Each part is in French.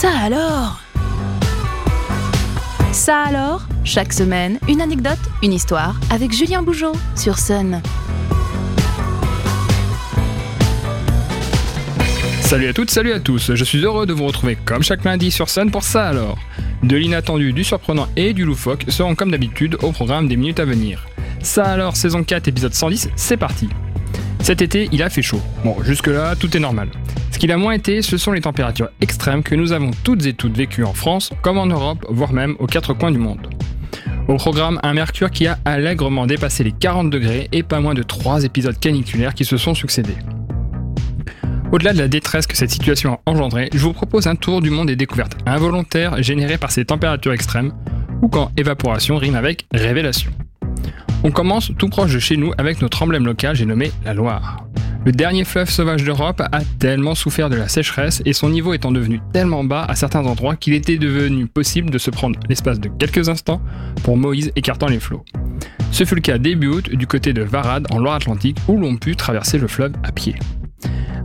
Ça alors? Ça alors? Chaque semaine, une anecdote, une histoire avec Julien Bougeot sur Sun. Salut à toutes, salut à tous. Je suis heureux de vous retrouver comme chaque lundi sur Sun pour ça alors. De l'inattendu, du surprenant et du loufoque seront comme d'habitude au programme des minutes à venir. Ça alors, saison 4, épisode 110, c'est parti. Cet été, il a fait chaud. Bon, jusque-là, tout est normal. Ce qu'il a moins été, ce sont les températures extrêmes que nous avons toutes et toutes vécues en France, comme en Europe, voire même aux quatre coins du monde. Au programme, un mercure qui a allègrement dépassé les 40 degrés et pas moins de 3 épisodes caniculaires qui se sont succédés. Au-delà de la détresse que cette situation a engendrée, je vous propose un tour du monde des découvertes involontaires générées par ces températures extrêmes, ou quand évaporation rime avec révélation. On commence tout proche de chez nous avec notre emblème local, j'ai nommé la Loire. Le dernier fleuve sauvage d'Europe a tellement souffert de la sécheresse et son niveau étant devenu tellement bas à certains endroits qu'il était devenu possible de se prendre l'espace de quelques instants pour Moïse écartant les flots. Ce fut le cas début août du côté de Varade en Loire-Atlantique où l'on put traverser le fleuve à pied.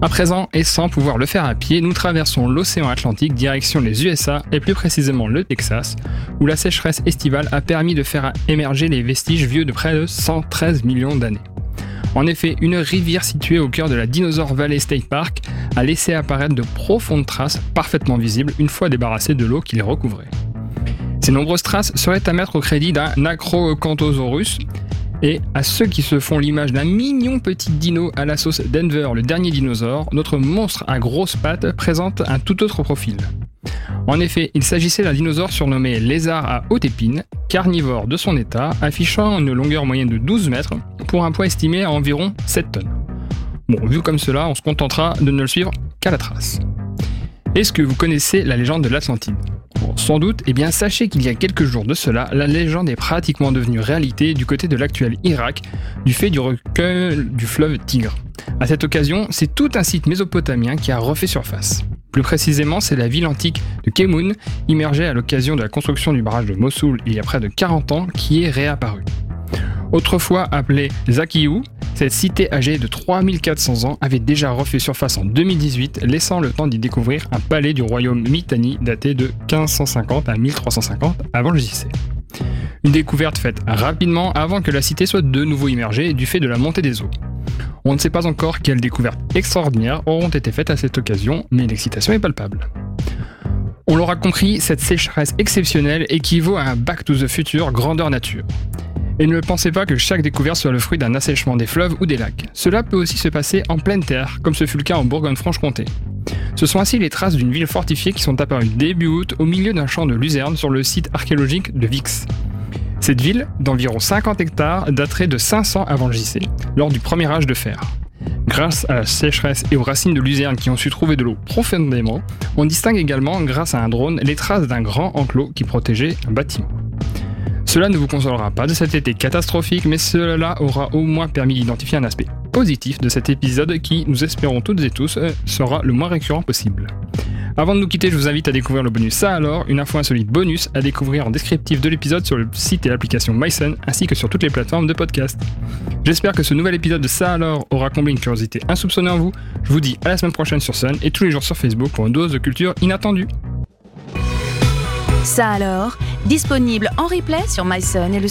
À présent, et sans pouvoir le faire à pied, nous traversons l'océan Atlantique direction les USA et plus précisément le Texas, où la sécheresse estivale a permis de faire émerger les vestiges vieux de près de 113 millions d'années. En effet, une rivière située au cœur de la Dinosaur Valley State Park a laissé apparaître de profondes traces parfaitement visibles une fois débarrassées de l'eau qui les recouvrait. Ces nombreuses traces seraient à mettre au crédit d'un Acrocanthosaurus, et à ceux qui se font l'image d'un mignon petit dino à la sauce Denver, le dernier dinosaure, notre monstre à grosses pattes présente un tout autre profil. En effet, il s'agissait d'un dinosaure surnommé lézard à haute épine, carnivore de son état, affichant une longueur moyenne de 12 mètres pour un poids estimé à environ 7 tonnes. Bon, vu comme cela, on se contentera de ne le suivre qu'à la trace. Est-ce que vous connaissez la légende de l'Atlantide? Sans doute, eh bien sachez qu'il y a quelques jours de cela, la légende est pratiquement devenue réalité du côté de l'actuel Irak, du fait du recul du fleuve Tigre. À cette occasion, c'est tout un site mésopotamien qui a refait surface. Plus précisément, c'est la ville antique de Kemoun, immergée à l'occasion de la construction du barrage de Mossoul il y a près de 40 ans, qui est réapparue. Autrefois appelée Zakiyou, cette cité âgée de 3400 ans avait déjà refait surface en 2018, laissant le temps d'y découvrir un palais du royaume Mitanni daté de 1550 à 1350 avant le JC. Une découverte faite rapidement avant que la cité soit de nouveau immergée du fait de la montée des eaux. On ne sait pas encore quelles découvertes extraordinaires auront été faites à cette occasion, mais l'excitation est palpable. On l'aura compris, cette sécheresse exceptionnelle équivaut à un Back to the Future grandeur nature. Et ne pensez pas que chaque découverte soit le fruit d'un assèchement des fleuves ou des lacs. Cela peut aussi se passer en pleine terre, comme ce fut le cas en Bourgogne-Franche-Comté. Ce sont ainsi les traces d'une ville fortifiée qui sont apparues début août au milieu d'un champ de luzerne sur le site archéologique de Vix. Cette ville, d'environ 50 hectares, daterait de 500 avant JC, lors du premier âge de fer. Grâce à la sécheresse et aux racines de luzerne qui ont su trouver de l'eau profondément, on distingue également, grâce à un drone, les traces d'un grand enclos qui protégeait un bâtiment. Cela ne vous consolera pas de cet été catastrophique, mais cela aura au moins permis d'identifier un aspect positif de cet épisode qui, nous espérons toutes et tous, euh, sera le moins récurrent possible. Avant de nous quitter, je vous invite à découvrir le bonus Ça alors, une info insolite bonus à découvrir en descriptif de l'épisode sur le site et l'application MySun ainsi que sur toutes les plateformes de podcast. J'espère que ce nouvel épisode de Ça alors aura comblé une curiosité insoupçonnée en vous. Je vous dis à la semaine prochaine sur Sun et tous les jours sur Facebook pour une dose de culture inattendue. Ça alors, disponible en replay sur myson et le